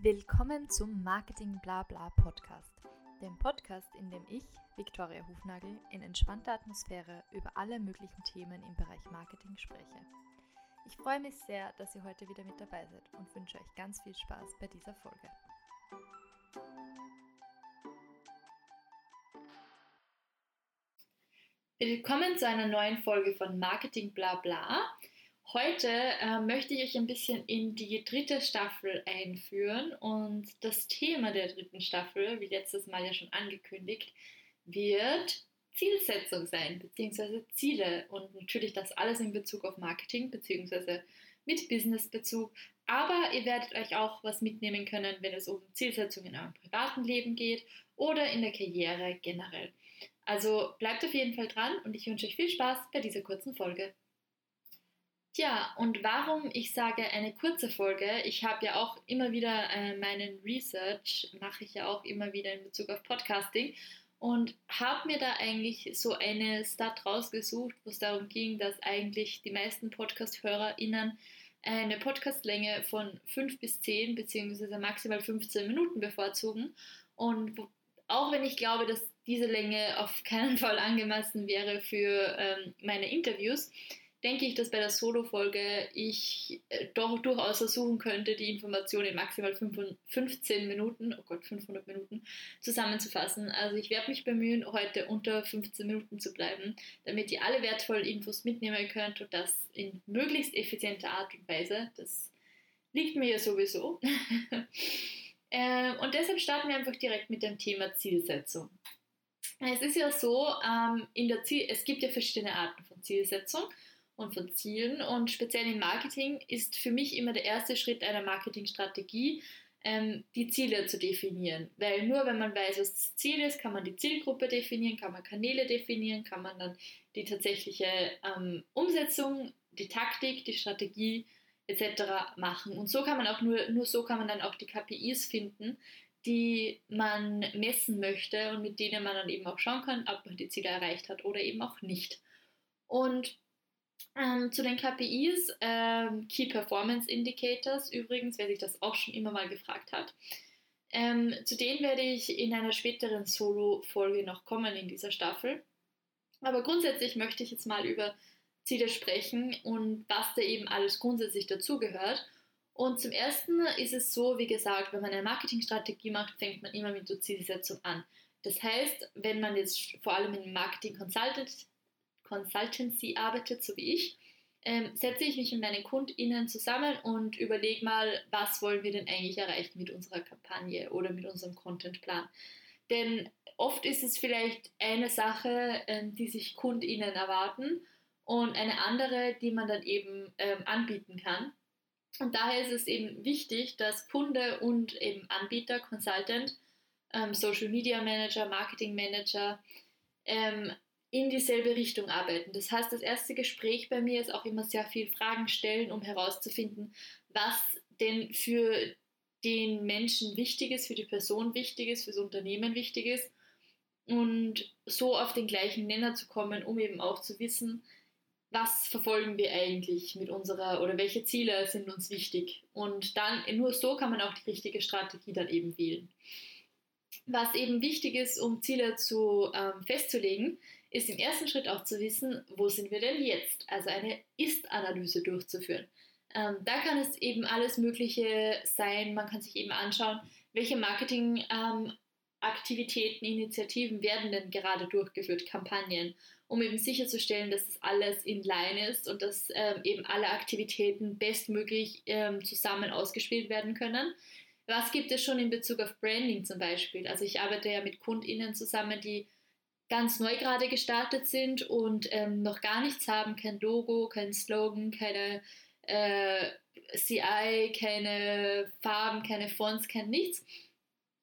Willkommen zum Marketing Blabla Podcast, dem Podcast, in dem ich, Viktoria Hufnagel, in entspannter Atmosphäre über alle möglichen Themen im Bereich Marketing spreche. Ich freue mich sehr, dass ihr heute wieder mit dabei seid und wünsche euch ganz viel Spaß bei dieser Folge. Willkommen zu einer neuen Folge von Marketing Blabla. Heute äh, möchte ich euch ein bisschen in die dritte Staffel einführen und das Thema der dritten Staffel, wie letztes Mal ja schon angekündigt, wird Zielsetzung sein, beziehungsweise Ziele und natürlich das alles in Bezug auf Marketing, beziehungsweise mit Businessbezug. Aber ihr werdet euch auch was mitnehmen können, wenn es um Zielsetzung in eurem privaten Leben geht oder in der Karriere generell. Also bleibt auf jeden Fall dran und ich wünsche euch viel Spaß bei dieser kurzen Folge. Tja, und warum ich sage eine kurze Folge? Ich habe ja auch immer wieder äh, meinen Research, mache ich ja auch immer wieder in Bezug auf Podcasting und habe mir da eigentlich so eine Stat rausgesucht, wo es darum ging, dass eigentlich die meisten Podcast-HörerInnen eine Podcastlänge von 5 bis 10 bzw. maximal 15 Minuten bevorzugen. Und auch wenn ich glaube, dass diese Länge auf keinen Fall angemessen wäre für ähm, meine Interviews, denke ich, dass bei der Solo-Folge ich äh, doch durchaus versuchen könnte, die Informationen in maximal 15 Minuten, oh Gott, 500 Minuten zusammenzufassen. Also ich werde mich bemühen, heute unter 15 Minuten zu bleiben, damit ihr alle wertvollen Infos mitnehmen könnt und das in möglichst effizienter Art und Weise. Das liegt mir ja sowieso. ähm, und deshalb starten wir einfach direkt mit dem Thema Zielsetzung. Es ist ja so, ähm, in der Ziel, es gibt ja verschiedene Arten von Zielsetzung und von Zielen. Und speziell im Marketing ist für mich immer der erste Schritt einer Marketingstrategie, ähm, die Ziele zu definieren. Weil nur wenn man weiß, was das Ziel ist, kann man die Zielgruppe definieren, kann man Kanäle definieren, kann man dann die tatsächliche ähm, Umsetzung, die Taktik, die Strategie etc. machen. Und so kann man auch nur, nur so kann man dann auch die KPIs finden, die man messen möchte und mit denen man dann eben auch schauen kann, ob man die Ziele erreicht hat oder eben auch nicht. Und ähm, zu den KPIs, ähm, Key Performance Indicators, übrigens, wer sich das auch schon immer mal gefragt hat. Ähm, zu denen werde ich in einer späteren Solo-Folge noch kommen in dieser Staffel. Aber grundsätzlich möchte ich jetzt mal über Ziele sprechen und was da eben alles grundsätzlich dazugehört. Und zum Ersten ist es so, wie gesagt, wenn man eine Marketingstrategie macht, fängt man immer mit der Zielsetzung an. Das heißt, wenn man jetzt vor allem in Marketing Consultant Consultancy arbeitet, so wie ich, ähm, setze ich mich mit meinen KundInnen zusammen und überlege mal, was wollen wir denn eigentlich erreichen mit unserer Kampagne oder mit unserem Contentplan. Denn oft ist es vielleicht eine Sache, ähm, die sich KundInnen erwarten und eine andere, die man dann eben ähm, anbieten kann. Und daher ist es eben wichtig, dass Kunde und eben Anbieter, Consultant, ähm, Social Media Manager, Marketing Manager ähm, in dieselbe Richtung arbeiten. Das heißt, das erste Gespräch bei mir ist auch immer sehr viel Fragen stellen, um herauszufinden, was denn für den Menschen wichtig ist, für die Person wichtig ist, für das Unternehmen wichtig ist und so auf den gleichen Nenner zu kommen, um eben auch zu wissen, was verfolgen wir eigentlich mit unserer oder welche Ziele sind uns wichtig. Und dann nur so kann man auch die richtige Strategie dann eben wählen. Was eben wichtig ist, um Ziele zu ähm, festzulegen, ist im ersten Schritt auch zu wissen, wo sind wir denn jetzt? Also eine Ist-Analyse durchzuführen. Ähm, da kann es eben alles Mögliche sein. Man kann sich eben anschauen, welche Marketingaktivitäten, ähm, Initiativen werden denn gerade durchgeführt, Kampagnen, um eben sicherzustellen, dass das alles in Line ist und dass ähm, eben alle Aktivitäten bestmöglich ähm, zusammen ausgespielt werden können. Was gibt es schon in Bezug auf Branding zum Beispiel? Also ich arbeite ja mit KundInnen zusammen, die ganz neu gerade gestartet sind und ähm, noch gar nichts haben, kein Logo, kein Slogan, keine äh, CI, keine Farben, keine Fonts, kein nichts,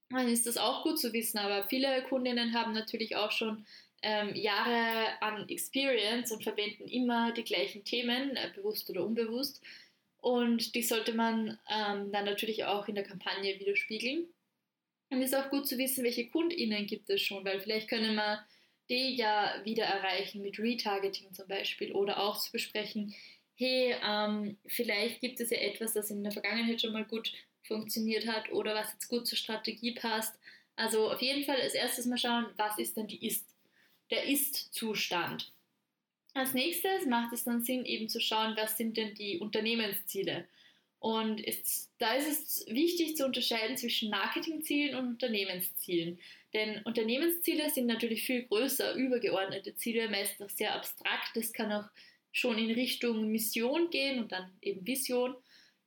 dann ist das auch gut zu wissen. Aber viele Kundinnen haben natürlich auch schon ähm, Jahre an Experience und verwenden immer die gleichen Themen, äh, bewusst oder unbewusst. Und die sollte man ähm, dann natürlich auch in der Kampagne widerspiegeln. Und es ist auch gut zu wissen, welche KundInnen gibt es schon, weil vielleicht können wir die ja wieder erreichen mit Retargeting zum Beispiel oder auch zu besprechen, hey, ähm, vielleicht gibt es ja etwas, das in der Vergangenheit schon mal gut funktioniert hat oder was jetzt gut zur Strategie passt. Also auf jeden Fall als erstes mal schauen, was ist denn die Ist, der Ist-Zustand. Als nächstes macht es dann Sinn, eben zu schauen, was sind denn die Unternehmensziele. Und ist, da ist es wichtig zu unterscheiden zwischen Marketingzielen und Unternehmenszielen. Denn Unternehmensziele sind natürlich viel größer, übergeordnete Ziele, meist auch sehr abstrakt. Das kann auch schon in Richtung Mission gehen und dann eben Vision.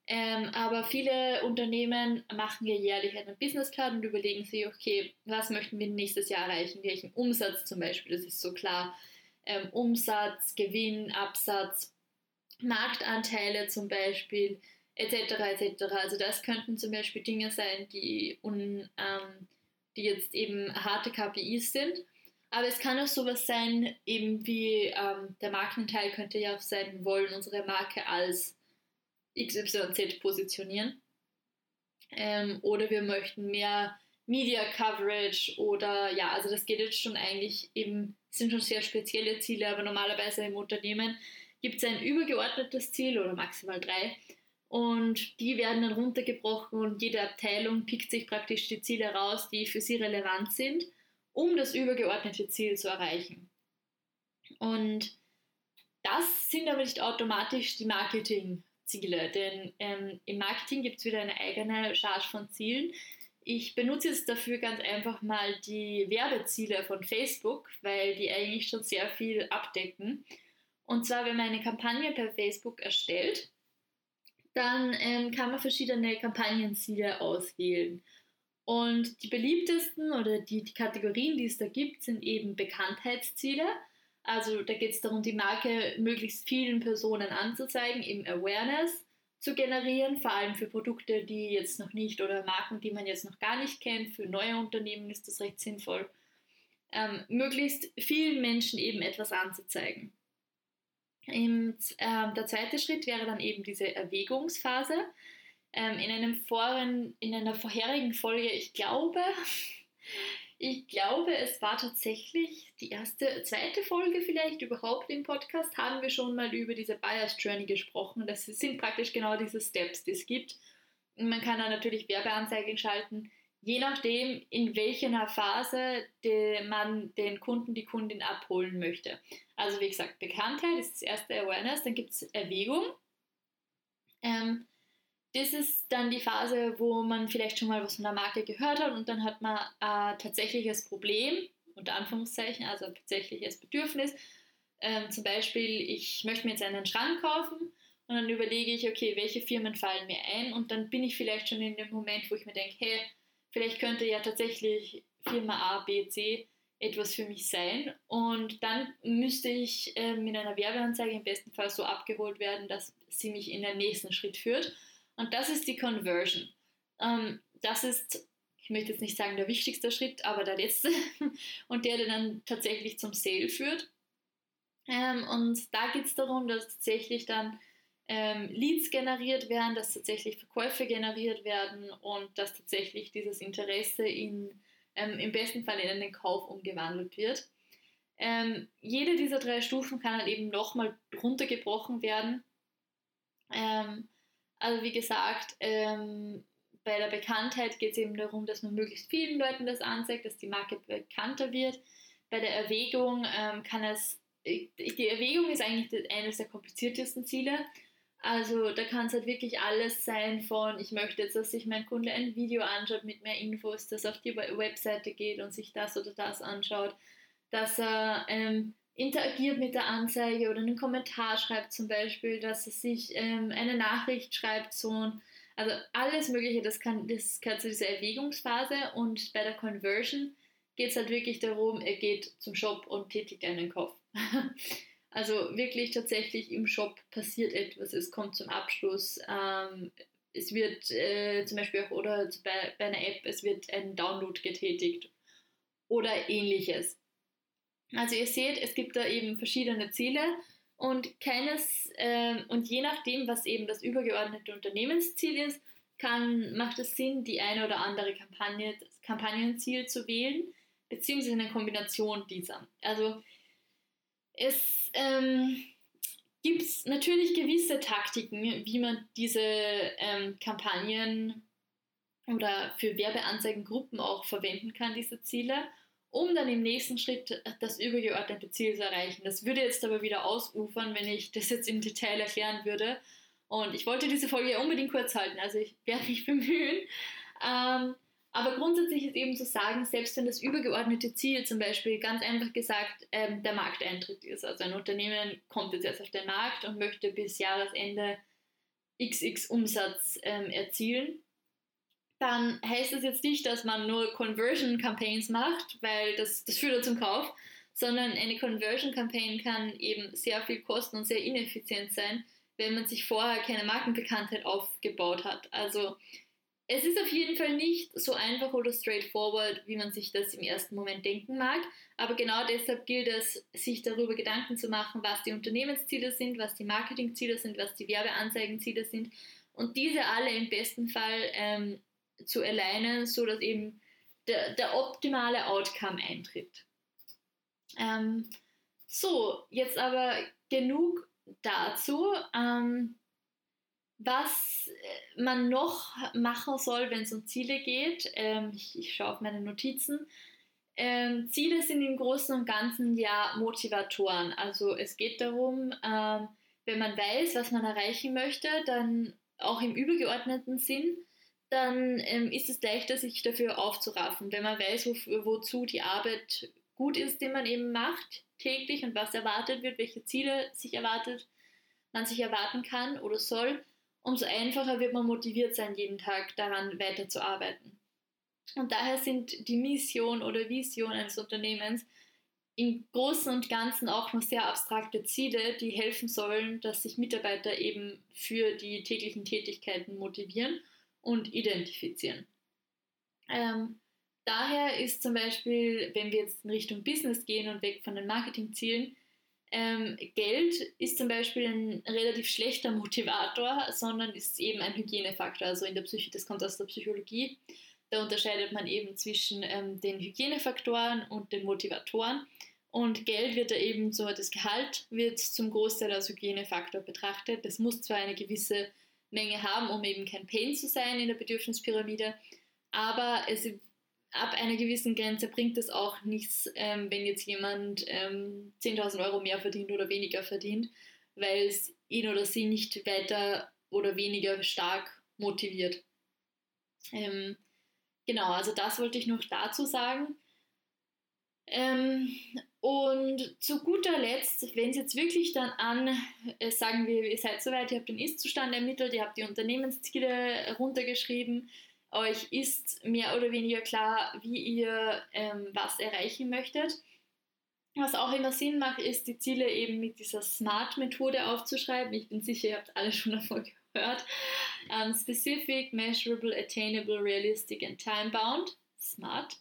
Ähm, aber viele Unternehmen machen ja jährlich einen Businessplan und überlegen sich, okay, was möchten wir nächstes Jahr erreichen? Welchen Umsatz zum Beispiel? Das ist so klar. Ähm, Umsatz, Gewinn, Absatz, Marktanteile zum Beispiel, etc. etc. Also das könnten zum Beispiel Dinge sein, die, un, ähm, die jetzt eben harte KPIs sind. Aber es kann auch sowas sein, eben wie ähm, der Markenteil könnte ja auch sein, wollen unsere Marke als XYZ positionieren. Ähm, oder wir möchten mehr Media Coverage oder ja, also das geht jetzt schon eigentlich eben, sind schon sehr spezielle Ziele, aber normalerweise im Unternehmen gibt es ein übergeordnetes Ziel oder maximal drei und die werden dann runtergebrochen und jede Abteilung pickt sich praktisch die Ziele raus, die für sie relevant sind, um das übergeordnete Ziel zu erreichen. Und das sind aber nicht automatisch die Marketing Ziele, denn ähm, im Marketing gibt es wieder eine eigene Charge von Zielen. Ich benutze jetzt dafür ganz einfach mal die Werbeziele von Facebook, weil die eigentlich schon sehr viel abdecken. Und zwar, wenn man eine Kampagne per Facebook erstellt, dann ähm, kann man verschiedene Kampagnenziele auswählen. Und die beliebtesten oder die, die Kategorien, die es da gibt, sind eben Bekanntheitsziele. Also da geht es darum, die Marke möglichst vielen Personen anzuzeigen, eben Awareness zu generieren, vor allem für Produkte, die jetzt noch nicht oder Marken, die man jetzt noch gar nicht kennt. Für neue Unternehmen ist das recht sinnvoll, ähm, möglichst vielen Menschen eben etwas anzuzeigen. Und, ähm, der zweite Schritt wäre dann eben diese Erwägungsphase. Ähm, in, einem voren, in einer vorherigen Folge, ich glaube, ich glaube, es war tatsächlich die erste, zweite Folge vielleicht überhaupt im Podcast, haben wir schon mal über diese Bias Journey gesprochen. Das sind praktisch genau diese Steps, die es gibt. Man kann dann natürlich Werbeanzeigen schalten, je nachdem, in welcher Phase man den Kunden, die Kundin abholen möchte. Also wie gesagt, Bekanntheit ist das erste Awareness, dann gibt es Erwägung. Ähm, das ist dann die Phase, wo man vielleicht schon mal was von der Marke gehört hat und dann hat man äh, tatsächliches Problem, unter Anführungszeichen, also tatsächliches Bedürfnis. Ähm, zum Beispiel, ich möchte mir jetzt einen Schrank kaufen und dann überlege ich, okay, welche Firmen fallen mir ein? Und dann bin ich vielleicht schon in dem Moment, wo ich mir denke, hey, vielleicht könnte ja tatsächlich Firma A, B, C etwas für mich sein. Und dann müsste ich ähm, in einer Werbeanzeige im besten Fall so abgeholt werden, dass sie mich in den nächsten Schritt führt und das ist die Conversion. Ähm, das ist, ich möchte jetzt nicht sagen der wichtigste Schritt, aber der letzte und der, der dann tatsächlich zum Sale führt. Ähm, und da geht es darum, dass tatsächlich dann ähm, Leads generiert werden, dass tatsächlich Verkäufe generiert werden und dass tatsächlich dieses Interesse in, ähm, im besten Fall in einen Kauf umgewandelt wird. Ähm, jede dieser drei Stufen kann dann eben nochmal runtergebrochen werden. Ähm, also wie gesagt, ähm, bei der Bekanntheit geht es eben darum, dass man möglichst vielen Leuten das anzeigt, dass die Marke bekannter wird. Bei der Erwägung ähm, kann es, die Erwägung ist eigentlich eines der kompliziertesten Ziele. Also da kann es halt wirklich alles sein von, ich möchte jetzt, dass sich mein Kunde ein Video anschaut mit mehr Infos, dass er auf die Webseite geht und sich das oder das anschaut, dass er ähm, interagiert mit der Anzeige oder einen Kommentar schreibt zum Beispiel, dass es sich ähm, eine Nachricht schreibt, so also alles Mögliche, das kann, das gehört zu dieser Erwägungsphase und bei der Conversion geht es halt wirklich darum, er geht zum Shop und tätigt einen Kauf. also wirklich tatsächlich im Shop passiert etwas, es kommt zum Abschluss, ähm, es wird äh, zum Beispiel auch oder bei, bei einer App, es wird ein Download getätigt oder ähnliches. Also ihr seht, es gibt da eben verschiedene Ziele und keines äh, und je nachdem, was eben das übergeordnete Unternehmensziel ist, kann, macht es Sinn, die eine oder andere Kampagne, das Kampagnenziel zu wählen, beziehungsweise eine Kombination dieser. Also es ähm, gibt natürlich gewisse Taktiken, wie man diese ähm, Kampagnen oder für Werbeanzeigengruppen auch verwenden kann, diese Ziele, um dann im nächsten Schritt das übergeordnete Ziel zu erreichen. Das würde jetzt aber wieder ausufern, wenn ich das jetzt im Detail erklären würde. Und ich wollte diese Folge ja unbedingt kurz halten, also ich werde mich bemühen. Ähm, aber grundsätzlich ist eben zu sagen, selbst wenn das übergeordnete Ziel zum Beispiel ganz einfach gesagt ähm, der Markteintritt ist, also ein Unternehmen kommt jetzt erst auf den Markt und möchte bis Jahresende XX Umsatz ähm, erzielen, dann heißt das jetzt nicht, dass man nur Conversion Campaigns macht, weil das, das führt zum Kauf, sondern eine Conversion Campaign kann eben sehr viel kosten und sehr ineffizient sein, wenn man sich vorher keine Markenbekanntheit aufgebaut hat. Also es ist auf jeden Fall nicht so einfach oder straightforward, wie man sich das im ersten Moment denken mag. Aber genau deshalb gilt es, sich darüber Gedanken zu machen, was die Unternehmensziele sind, was die Marketingziele sind, was die Werbeanzeigenziele sind und diese alle im besten Fall ähm, zu alignen, sodass eben der, der optimale Outcome eintritt. Ähm, so, jetzt aber genug dazu. Ähm, was äh, man noch machen soll, wenn es um Ziele geht, ähm, ich, ich schaue auf meine Notizen. Ähm, Ziele sind im Großen und Ganzen ja Motivatoren. Also es geht darum, ähm, wenn man weiß, was man erreichen möchte, dann auch im übergeordneten Sinn, dann ähm, ist es leichter, sich dafür aufzuraffen. Wenn man weiß, wo, wozu die Arbeit gut ist, die man eben macht täglich und was erwartet wird, welche Ziele sich erwartet, man sich erwarten kann oder soll, umso einfacher wird man motiviert sein, jeden Tag daran weiterzuarbeiten. Und daher sind die Mission oder Vision eines Unternehmens im Großen und Ganzen auch noch sehr abstrakte Ziele, die helfen sollen, dass sich Mitarbeiter eben für die täglichen Tätigkeiten motivieren und identifizieren. Ähm, daher ist zum Beispiel, wenn wir jetzt in Richtung Business gehen und weg von den Marketingzielen, ähm, Geld ist zum Beispiel ein relativ schlechter Motivator, sondern ist eben ein Hygienefaktor. Also in der Psyche, das kommt aus der Psychologie. Da unterscheidet man eben zwischen ähm, den Hygienefaktoren und den Motivatoren. Und Geld wird da eben so, das Gehalt wird zum Großteil als Hygienefaktor betrachtet. Das muss zwar eine gewisse Menge haben, um eben kein Pain zu sein in der Bedürfnispyramide, aber es ab einer gewissen Grenze bringt es auch nichts, ähm, wenn jetzt jemand ähm, 10.000 Euro mehr verdient oder weniger verdient, weil es ihn oder sie nicht weiter oder weniger stark motiviert. Ähm, genau, also das wollte ich noch dazu sagen. Ähm, und zu guter Letzt, wenn es jetzt wirklich dann an, äh, sagen wir, ihr seid soweit, ihr habt den Ist-Zustand ermittelt, ihr habt die Unternehmensziele runtergeschrieben, euch ist mehr oder weniger klar, wie ihr ähm, was erreichen möchtet. Was auch immer Sinn macht, ist, die Ziele eben mit dieser SMART-Methode aufzuschreiben. Ich bin sicher, ihr habt alle schon davon gehört. Um, ähm, specific, Measurable, Attainable, Realistic and Time-Bound. SMART.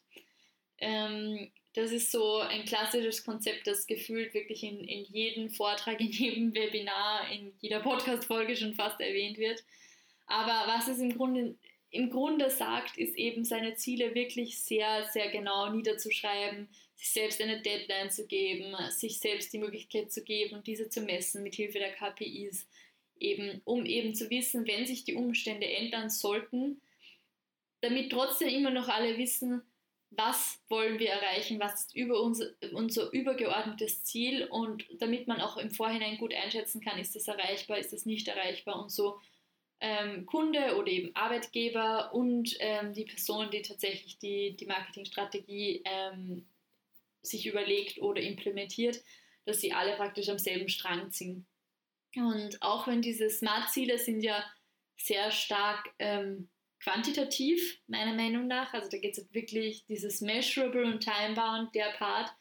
Ähm, das ist so ein klassisches Konzept, das gefühlt wirklich in, in jedem Vortrag, in jedem Webinar, in jeder Podcast-Folge schon fast erwähnt wird. Aber was es im Grunde im Grunde sagt, ist eben seine Ziele wirklich sehr, sehr genau niederzuschreiben, sich selbst eine Deadline zu geben, sich selbst die Möglichkeit zu geben diese zu messen mit Hilfe der KPIs, eben, um eben zu wissen, wenn sich die Umstände ändern sollten, damit trotzdem immer noch alle wissen, was wollen wir erreichen, was ist über unser, unser übergeordnetes Ziel und damit man auch im Vorhinein gut einschätzen kann, ist es erreichbar, ist es nicht erreichbar und so ähm, Kunde oder eben Arbeitgeber und ähm, die Person, die tatsächlich die, die Marketingstrategie ähm, sich überlegt oder implementiert, dass sie alle praktisch am selben Strang ziehen. Und auch wenn diese Smart-Ziele sind ja sehr stark ähm, quantitativ, meiner Meinung nach, also da geht es wirklich, dieses Measurable und Timebound, der Part,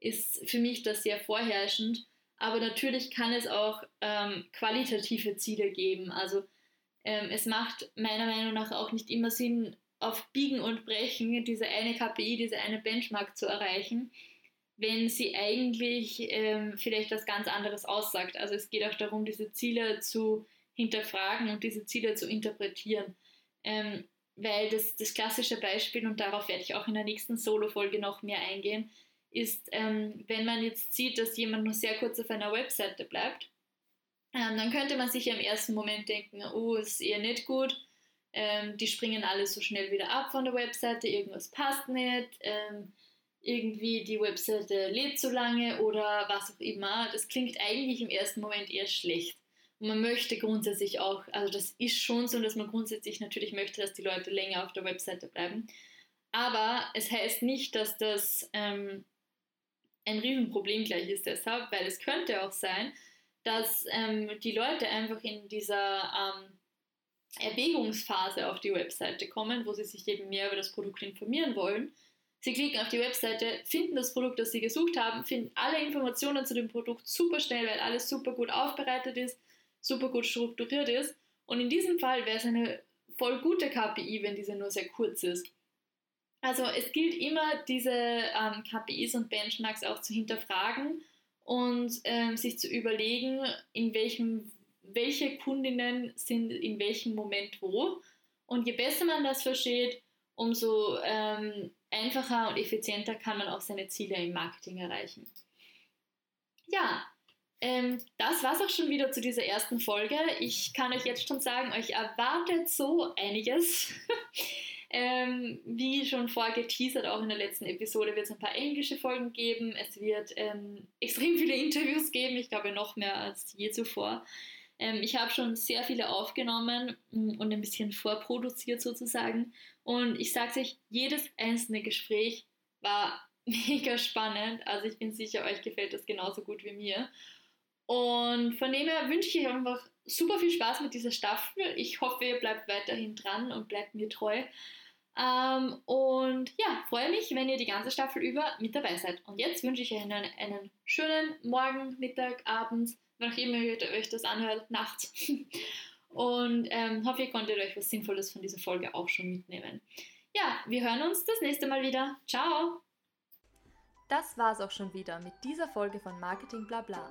ist für mich das sehr vorherrschend. Aber natürlich kann es auch ähm, qualitative Ziele geben. Also ähm, es macht meiner Meinung nach auch nicht immer Sinn, auf Biegen und Brechen diese eine KPI, diese eine Benchmark zu erreichen, wenn sie eigentlich ähm, vielleicht was ganz anderes aussagt. Also es geht auch darum, diese Ziele zu hinterfragen und diese Ziele zu interpretieren. Ähm, weil das, das klassische Beispiel, und darauf werde ich auch in der nächsten Solo-Folge noch mehr eingehen, ist, ähm, wenn man jetzt sieht, dass jemand nur sehr kurz auf einer Webseite bleibt ähm, dann könnte man sich im ersten Moment denken, oh, ist eher nicht gut. ähm, die springen alle so schnell wieder ab von der Webseite, irgendwas passt nicht, ähm, irgendwie die Webseite lädt zu lange oder was auch immer. Das klingt eigentlich im ersten Moment eher schlecht. Man möchte grundsätzlich auch, also das ist schon so, dass man grundsätzlich natürlich möchte, dass die Leute länger auf der Webseite bleiben. Aber es heißt nicht, dass das ähm, ein Riesenproblem gleich ist deshalb, weil es könnte auch sein, dass ähm, die Leute einfach in dieser ähm, Erwägungsphase auf die Webseite kommen, wo sie sich eben mehr über das Produkt informieren wollen. Sie klicken auf die Webseite, finden das Produkt, das sie gesucht haben, finden alle Informationen zu dem Produkt super schnell, weil alles super gut aufbereitet ist, super gut strukturiert ist. Und in diesem Fall wäre es eine voll gute KPI, wenn diese nur sehr kurz ist. Also es gilt immer, diese ähm, KPIs und Benchmarks auch zu hinterfragen und ähm, sich zu überlegen, in welchem, welche Kundinnen sind in welchem Moment wo. Und je besser man das versteht, umso ähm, einfacher und effizienter kann man auch seine Ziele im Marketing erreichen. Ja, ähm, das war es auch schon wieder zu dieser ersten Folge. Ich kann euch jetzt schon sagen, euch erwartet so einiges. Ähm, wie schon vorher geteasert, auch in der letzten Episode wird es ein paar englische Folgen geben. Es wird ähm, extrem viele Interviews geben, ich glaube noch mehr als je zuvor. Ähm, ich habe schon sehr viele aufgenommen mm, und ein bisschen vorproduziert sozusagen. Und ich sage euch, jedes einzelne Gespräch war mega spannend. Also ich bin sicher, euch gefällt das genauso gut wie mir. Und von dem her wünsche ich euch einfach super viel Spaß mit dieser Staffel. Ich hoffe, ihr bleibt weiterhin dran und bleibt mir treu. Ähm, und ja, freue mich, wenn ihr die ganze Staffel über mit dabei seid. Und jetzt wünsche ich euch einen, einen schönen Morgen, Mittag, Abend, wann auch immer ihr euch das anhört, nachts. Und ähm, hoffe, ihr konntet euch was Sinnvolles von dieser Folge auch schon mitnehmen. Ja, wir hören uns das nächste Mal wieder. Ciao! Das war's auch schon wieder mit dieser Folge von Marketing Blabla.